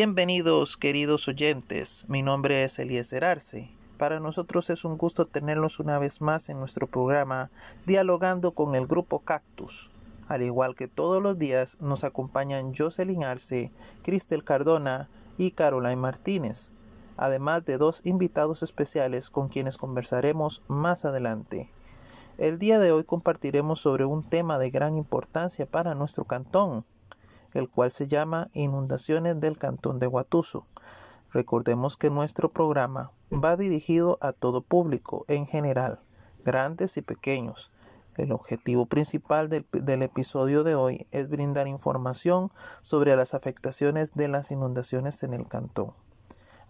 Bienvenidos queridos oyentes, mi nombre es Eliezer Arce. Para nosotros es un gusto tenerlos una vez más en nuestro programa Dialogando con el Grupo Cactus. Al igual que todos los días nos acompañan Jocelyn Arce, Cristel Cardona y Caroline Martínez, además de dos invitados especiales con quienes conversaremos más adelante. El día de hoy compartiremos sobre un tema de gran importancia para nuestro cantón, el cual se llama Inundaciones del Cantón de Guatuso. Recordemos que nuestro programa va dirigido a todo público en general, grandes y pequeños. El objetivo principal del, del, episodio de hoy es brindar información sobre las afectaciones de las inundaciones en el cantón.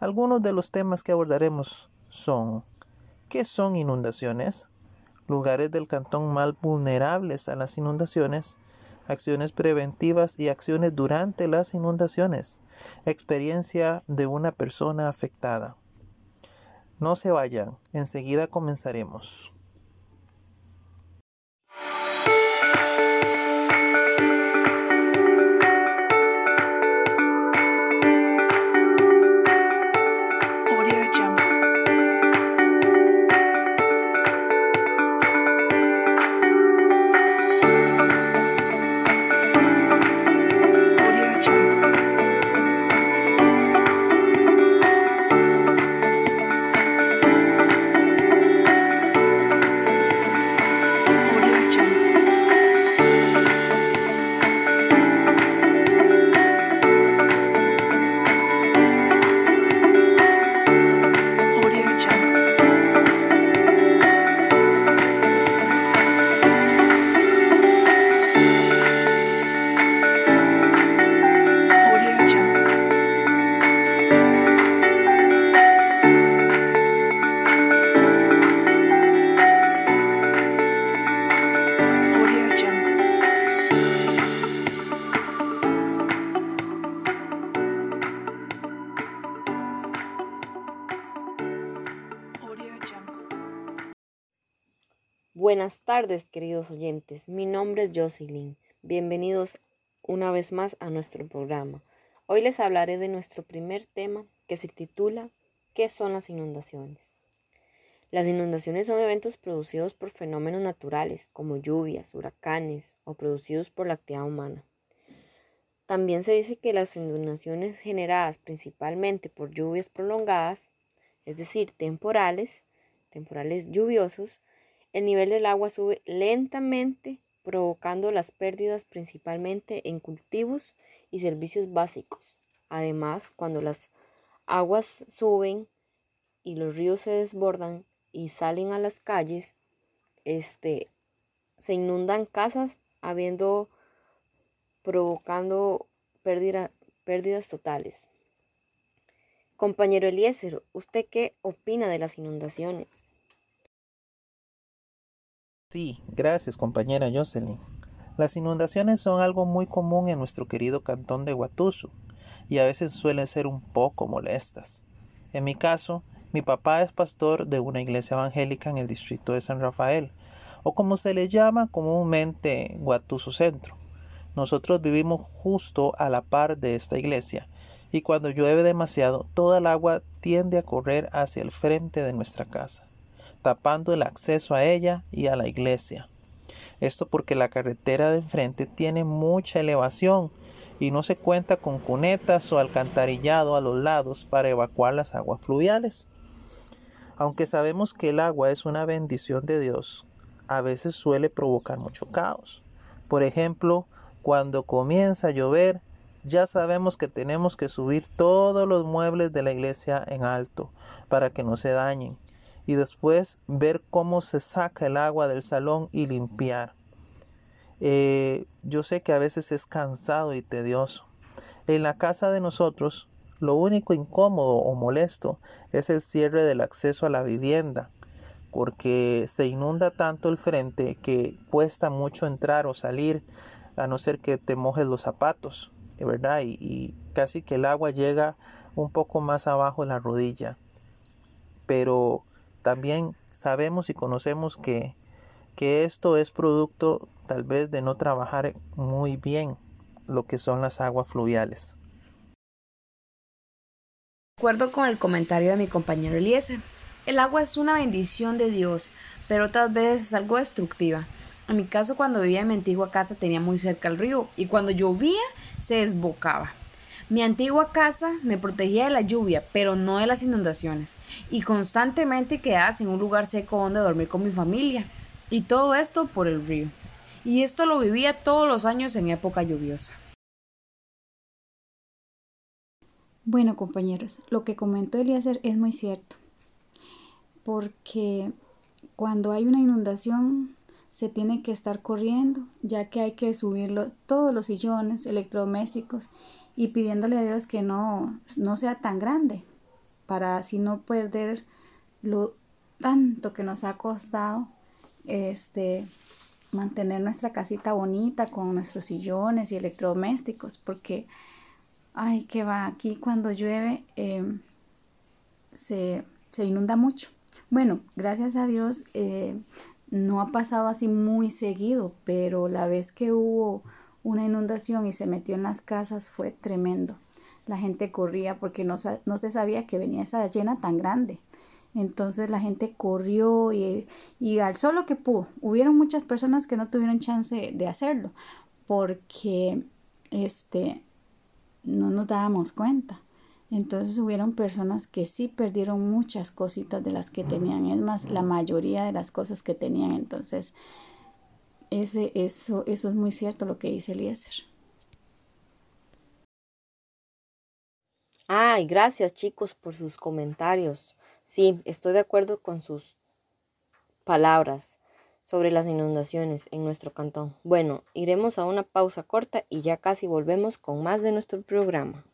Algunos de los temas que abordaremos son ¿qué son inundaciones? Lugares del cantón más vulnerables a las inundaciones acciones preventivas y acciones durante las inundaciones. Experiencia de una persona afectada. No se vayan, enseguida comenzaremos. Buenas tardes, queridos oyentes. Mi nombre es Jocelyn. Bienvenidos una vez más a nuestro programa. Hoy les hablaré de nuestro primer tema que se titula ¿Qué son las inundaciones? Las inundaciones son eventos producidos por fenómenos naturales como lluvias, huracanes o producidos por la actividad humana. También se dice que las inundaciones generadas principalmente por lluvias prolongadas, es decir, temporales, temporales lluviosos, el nivel del agua sube lentamente, provocando las pérdidas principalmente en cultivos y servicios básicos. Además, cuando las aguas suben y los ríos se desbordan y salen a las calles, este, se inundan casas, habiendo provocando pérdidas totales. Compañero Eliezer, ¿usted qué opina de las inundaciones? Sí, gracias compañera Jocelyn. Las inundaciones son algo muy común en nuestro querido cantón de Guatuso y a veces suelen ser un poco molestas. En mi caso, mi papá es pastor de una iglesia evangélica en el distrito de San Rafael, o como se le llama comúnmente Guatuso Centro. Nosotros vivimos justo a la par de esta iglesia y cuando llueve demasiado toda el agua tiende a correr hacia el frente de nuestra casa tapando el acceso a ella y a la iglesia. Esto porque la carretera de enfrente tiene mucha elevación y no se cuenta con cunetas o alcantarillado a los lados para evacuar las aguas fluviales. Aunque sabemos que el agua es una bendición de Dios, a veces suele provocar mucho caos. Por ejemplo, cuando comienza a llover, ya sabemos que tenemos que subir todos los muebles de la iglesia en alto para que no se dañen y después ver cómo se saca el agua del salón y limpiar. Eh, yo sé que a veces es cansado y tedioso. En la casa de nosotros, lo único incómodo o molesto es el cierre del acceso a la vivienda, porque se inunda tanto el frente que cuesta mucho entrar o salir, a no ser que te mojes los zapatos, ¿verdad? Y, y casi que el agua llega un poco más abajo de la rodilla. Pero también sabemos y conocemos que, que esto es producto tal vez de no trabajar muy bien lo que son las aguas fluviales. acuerdo con el comentario de mi compañero Eliezer. El agua es una bendición de Dios, pero otras veces es algo destructiva. En mi caso, cuando vivía en mi antigua casa tenía muy cerca el río y cuando llovía se desbocaba. Mi antigua casa me protegía de la lluvia, pero no de las inundaciones, y constantemente quedaba en un lugar seco donde dormir con mi familia, y todo esto por el río. Y esto lo vivía todos los años en época lluviosa. Bueno, compañeros, lo que comentó Eliezer es muy cierto, porque cuando hay una inundación se tiene que estar corriendo, ya que hay que subirlo todos los sillones, electrodomésticos y pidiéndole a Dios que no, no sea tan grande para así no perder lo tanto que nos ha costado este mantener nuestra casita bonita con nuestros sillones y electrodomésticos porque ay que va aquí cuando llueve em, se, inunda mucho. Bueno gracias a Dios eh, no ha pasado así muy seguido pero la vez que hubo una inundación y se metió en las casas fue tremendo. La gente corría porque no, no se sabía que venía esa llena tan grande. Entonces la gente corrió y, y alzó lo que pudo. Hubieron muchas personas que no tuvieron chance de hacerlo porque este, no nos dábamos cuenta. Entonces hubieron personas que sí perdieron muchas cositas de las que tenían, es más, la mayoría de las cosas que tenían. Entonces ese, eso, eso es muy cierto lo que dice Eliezer. Ay, gracias chicos por sus comentarios. Sí, estoy de acuerdo con sus palabras sobre las inundaciones en nuestro cantón. Bueno, iremos a una pausa corta y ya casi volvemos con más de nuestro programa.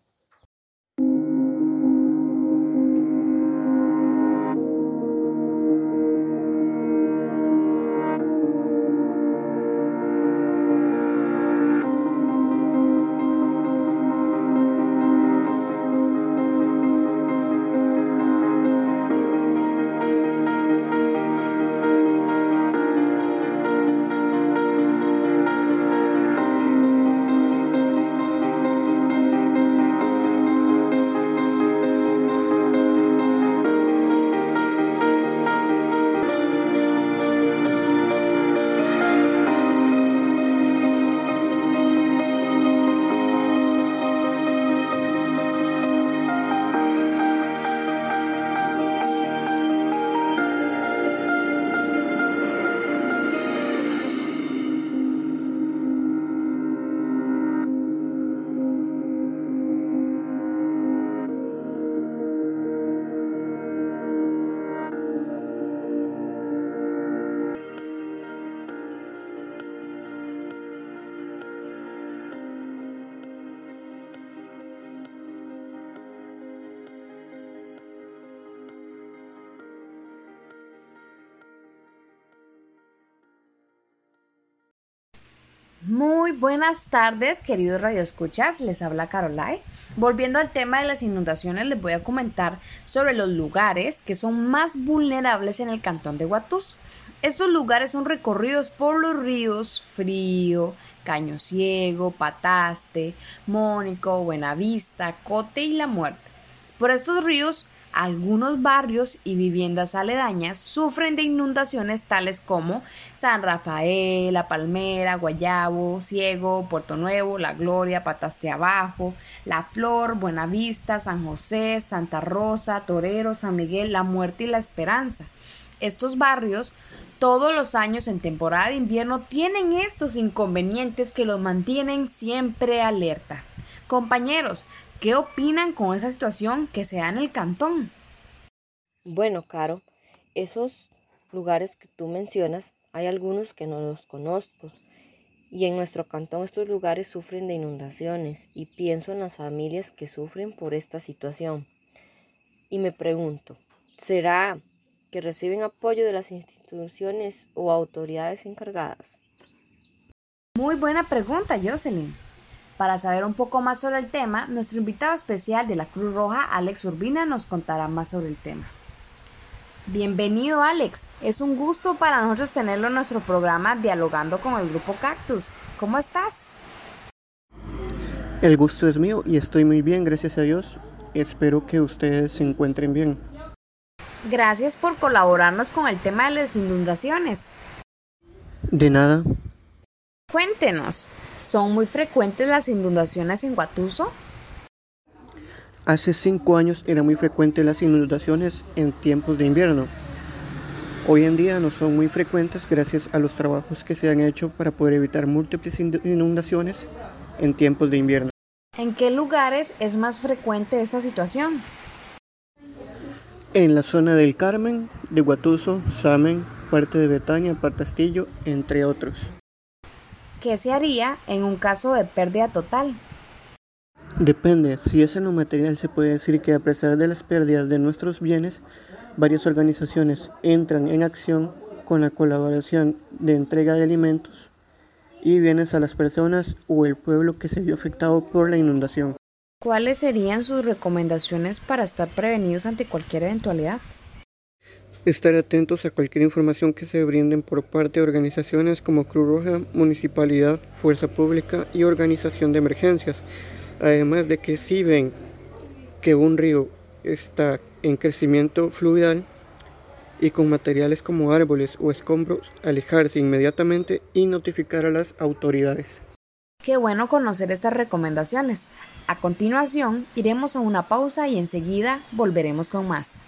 Buenas tardes, queridos radioescuchas. Les habla Caroline. Volviendo al tema de las inundaciones, les voy a comentar sobre los lugares que son más vulnerables en el cantón de Huatus. Estos lugares son recorridos por los ríos Frío, Caño Ciego, Pataste, Mónico, Buenavista, Cote y La Muerte. Por estos ríos algunos barrios y viviendas aledañas sufren de inundaciones tales como San Rafael, La Palmera, Guayabo, Ciego, Puerto Nuevo, La Gloria, Pataste Abajo, La Flor, Buenavista, San José, Santa Rosa, Torero, San Miguel, La Muerte y La Esperanza. Estos barrios todos los años en temporada de invierno tienen estos inconvenientes que los mantienen siempre alerta. Compañeros, ¿Qué opinan con esa situación que se da en el cantón? Bueno, Caro, esos lugares que tú mencionas, hay algunos que no los conozco. Y en nuestro cantón estos lugares sufren de inundaciones y pienso en las familias que sufren por esta situación. Y me pregunto, ¿será que reciben apoyo de las instituciones o autoridades encargadas? Muy buena pregunta, Jocelyn. Para saber un poco más sobre el tema, nuestro invitado especial de la Cruz Roja, Alex Urbina, nos contará más sobre el tema. Bienvenido Alex, es un gusto para nosotros tenerlo en nuestro programa Dialogando con el Grupo Cactus. ¿Cómo estás? El gusto es mío y estoy muy bien, gracias a Dios. Espero que ustedes se encuentren bien. Gracias por colaborarnos con el tema de las inundaciones. De nada. Cuéntenos, ¿son muy frecuentes las inundaciones en Guatuso? Hace cinco años eran muy frecuentes las inundaciones en tiempos de invierno. Hoy en día no son muy frecuentes gracias a los trabajos que se han hecho para poder evitar múltiples inundaciones en tiempos de invierno. ¿En qué lugares es más frecuente esa situación? En la zona del Carmen, de Guatuso, Samen, parte de Betania, Patastillo, entre otros. ¿Qué se haría en un caso de pérdida total? Depende, si es en lo material se puede decir que a pesar de las pérdidas de nuestros bienes, varias organizaciones entran en acción con la colaboración de entrega de alimentos y bienes a las personas o el pueblo que se vio afectado por la inundación. ¿Cuáles serían sus recomendaciones para estar prevenidos ante cualquier eventualidad? Estar atentos a cualquier información que se brinden por parte de organizaciones como Cruz Roja, Municipalidad, Fuerza Pública y Organización de Emergencias. Además de que si ven que un río está en crecimiento fluvial y con materiales como árboles o escombros, alejarse inmediatamente y notificar a las autoridades. Qué bueno conocer estas recomendaciones. A continuación, iremos a una pausa y enseguida volveremos con más.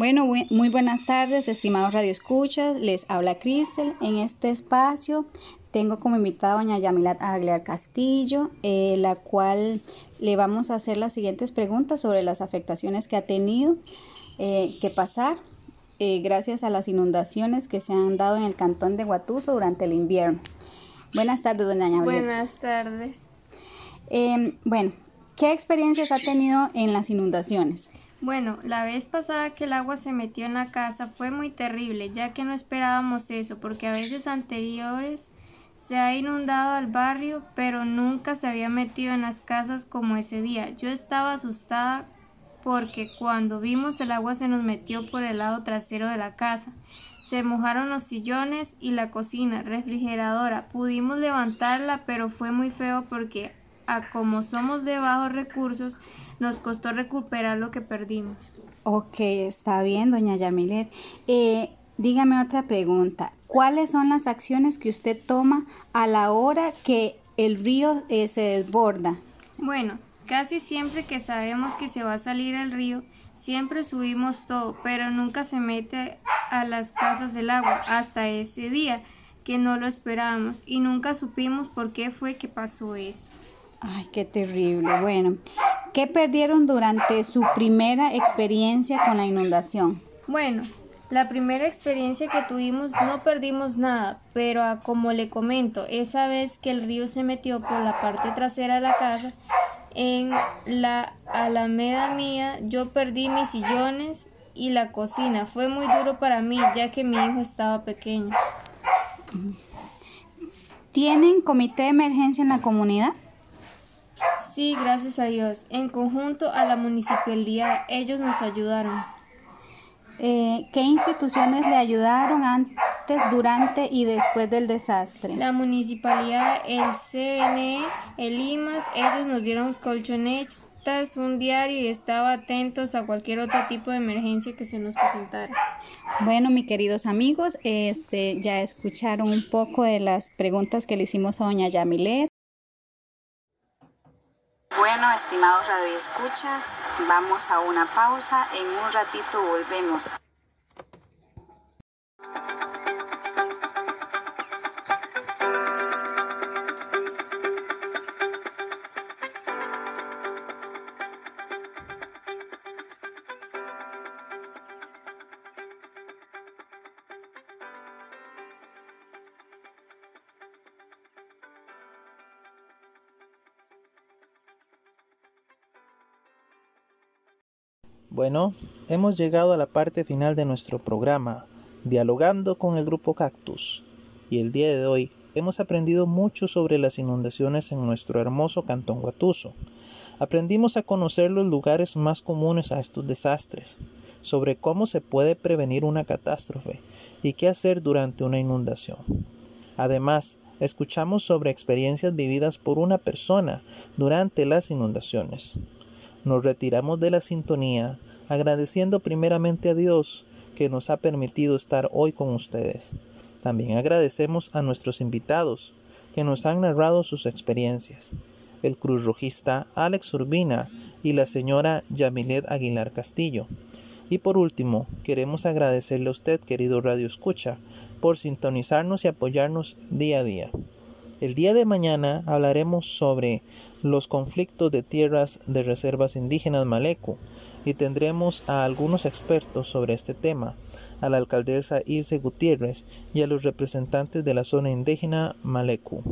Bueno, muy buenas tardes, estimados radioescuchas. Les habla Cristel. En este espacio tengo como invitada a doña Yamilat Aguilar Castillo, eh, la cual le vamos a hacer las siguientes preguntas sobre las afectaciones que ha tenido eh, que pasar eh, gracias a las inundaciones que se han dado en el cantón de Guatuso durante el invierno. Buenas tardes, doña Yamilat. Buenas tardes. Em, bueno, ¿qué experiencias ha tenido en las inundaciones? Bueno, la vez pasada que el agua se metió en la casa fue muy terrible, ya que no esperábamos eso, porque a veces anteriores se ha inundado al barrio, pero nunca se había metido en las casas como ese día. Yo estaba asustada porque cuando vimos el agua se nos metió por el lado trasero de la casa. Se mojaron los sillones y la cocina, refrigeradora. Pudimos levantarla, pero fue muy feo porque a como somos de bajos recursos, nos costó recuperar lo que perdimos. Ok, está bien, doña Yamilet. Eh, dígame otra pregunta. ¿Cuáles son las acciones que usted toma a la hora que el río eh, se desborda? Bueno, casi siempre que sabemos que se va a salir el río, siempre subimos todo, pero nunca se mete a las casas el agua hasta ese día que no lo esperábamos y nunca supimos por qué fue que pasó eso. Ay, qué terrible. Bueno, ¿qué perdieron durante su primera experiencia con la inundación? Bueno, la primera experiencia que tuvimos no perdimos nada, pero como le comento, esa vez que el río se metió por la parte trasera de la casa, en la alameda mía yo perdí mis sillones y la cocina. Fue muy duro para mí ya que mi hijo estaba pequeño. ¿Tienen comité de emergencia en la comunidad? Sí, gracias a Dios. En conjunto a la municipalidad, ellos nos ayudaron. Eh, ¿Qué instituciones le ayudaron antes durante y después del desastre. La municipalidad, el CNE, el IMAS, ellos nos dieron colchonetas, un diario y estaba atentos a cualquier otro tipo de emergencia que se nos presentara. Bueno, mis queridos amigos, este ya escucharon un poco de las preguntas que le hicimos a doña Yamilet. Bueno, estimados radioescuchas, vamos a una pausa. En un ratito volvemos. Bueno, hemos llegado a la parte final de nuestro programa, dialogando con el grupo Cactus. Y el día de hoy hemos aprendido mucho sobre las inundaciones en nuestro hermoso cantón Guatuso. Aprendimos a conocer los lugares más comunes a estos desastres, sobre cómo se puede prevenir una catástrofe y qué hacer durante una inundación. Además, escuchamos sobre experiencias vividas por una persona durante las inundaciones nos retiramos de la sintonía agradeciendo primeramente a Dios que nos ha permitido estar hoy con ustedes. También agradecemos a nuestros invitados que nos han narrado sus experiencias, el cruzrojista Alex Urbina y la señora Yamilet Aguilar Castillo. Y por último, queremos agradecerle a usted, querido Radio Escucha, por sintonizarnos y apoyarnos día a día. El día de mañana hablaremos sobre los conflictos de tierras de reservas indígenas Maleco y tendremos a algunos expertos sobre este tema, a la alcaldesa Ilse Gutiérrez y a los representantes de la zona indígena Maleco.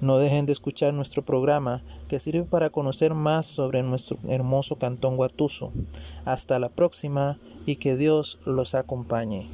No dejen de escuchar nuestro programa que sirve para conocer más sobre nuestro hermoso cantón Guatuso. Hasta la próxima y que Dios los acompañe.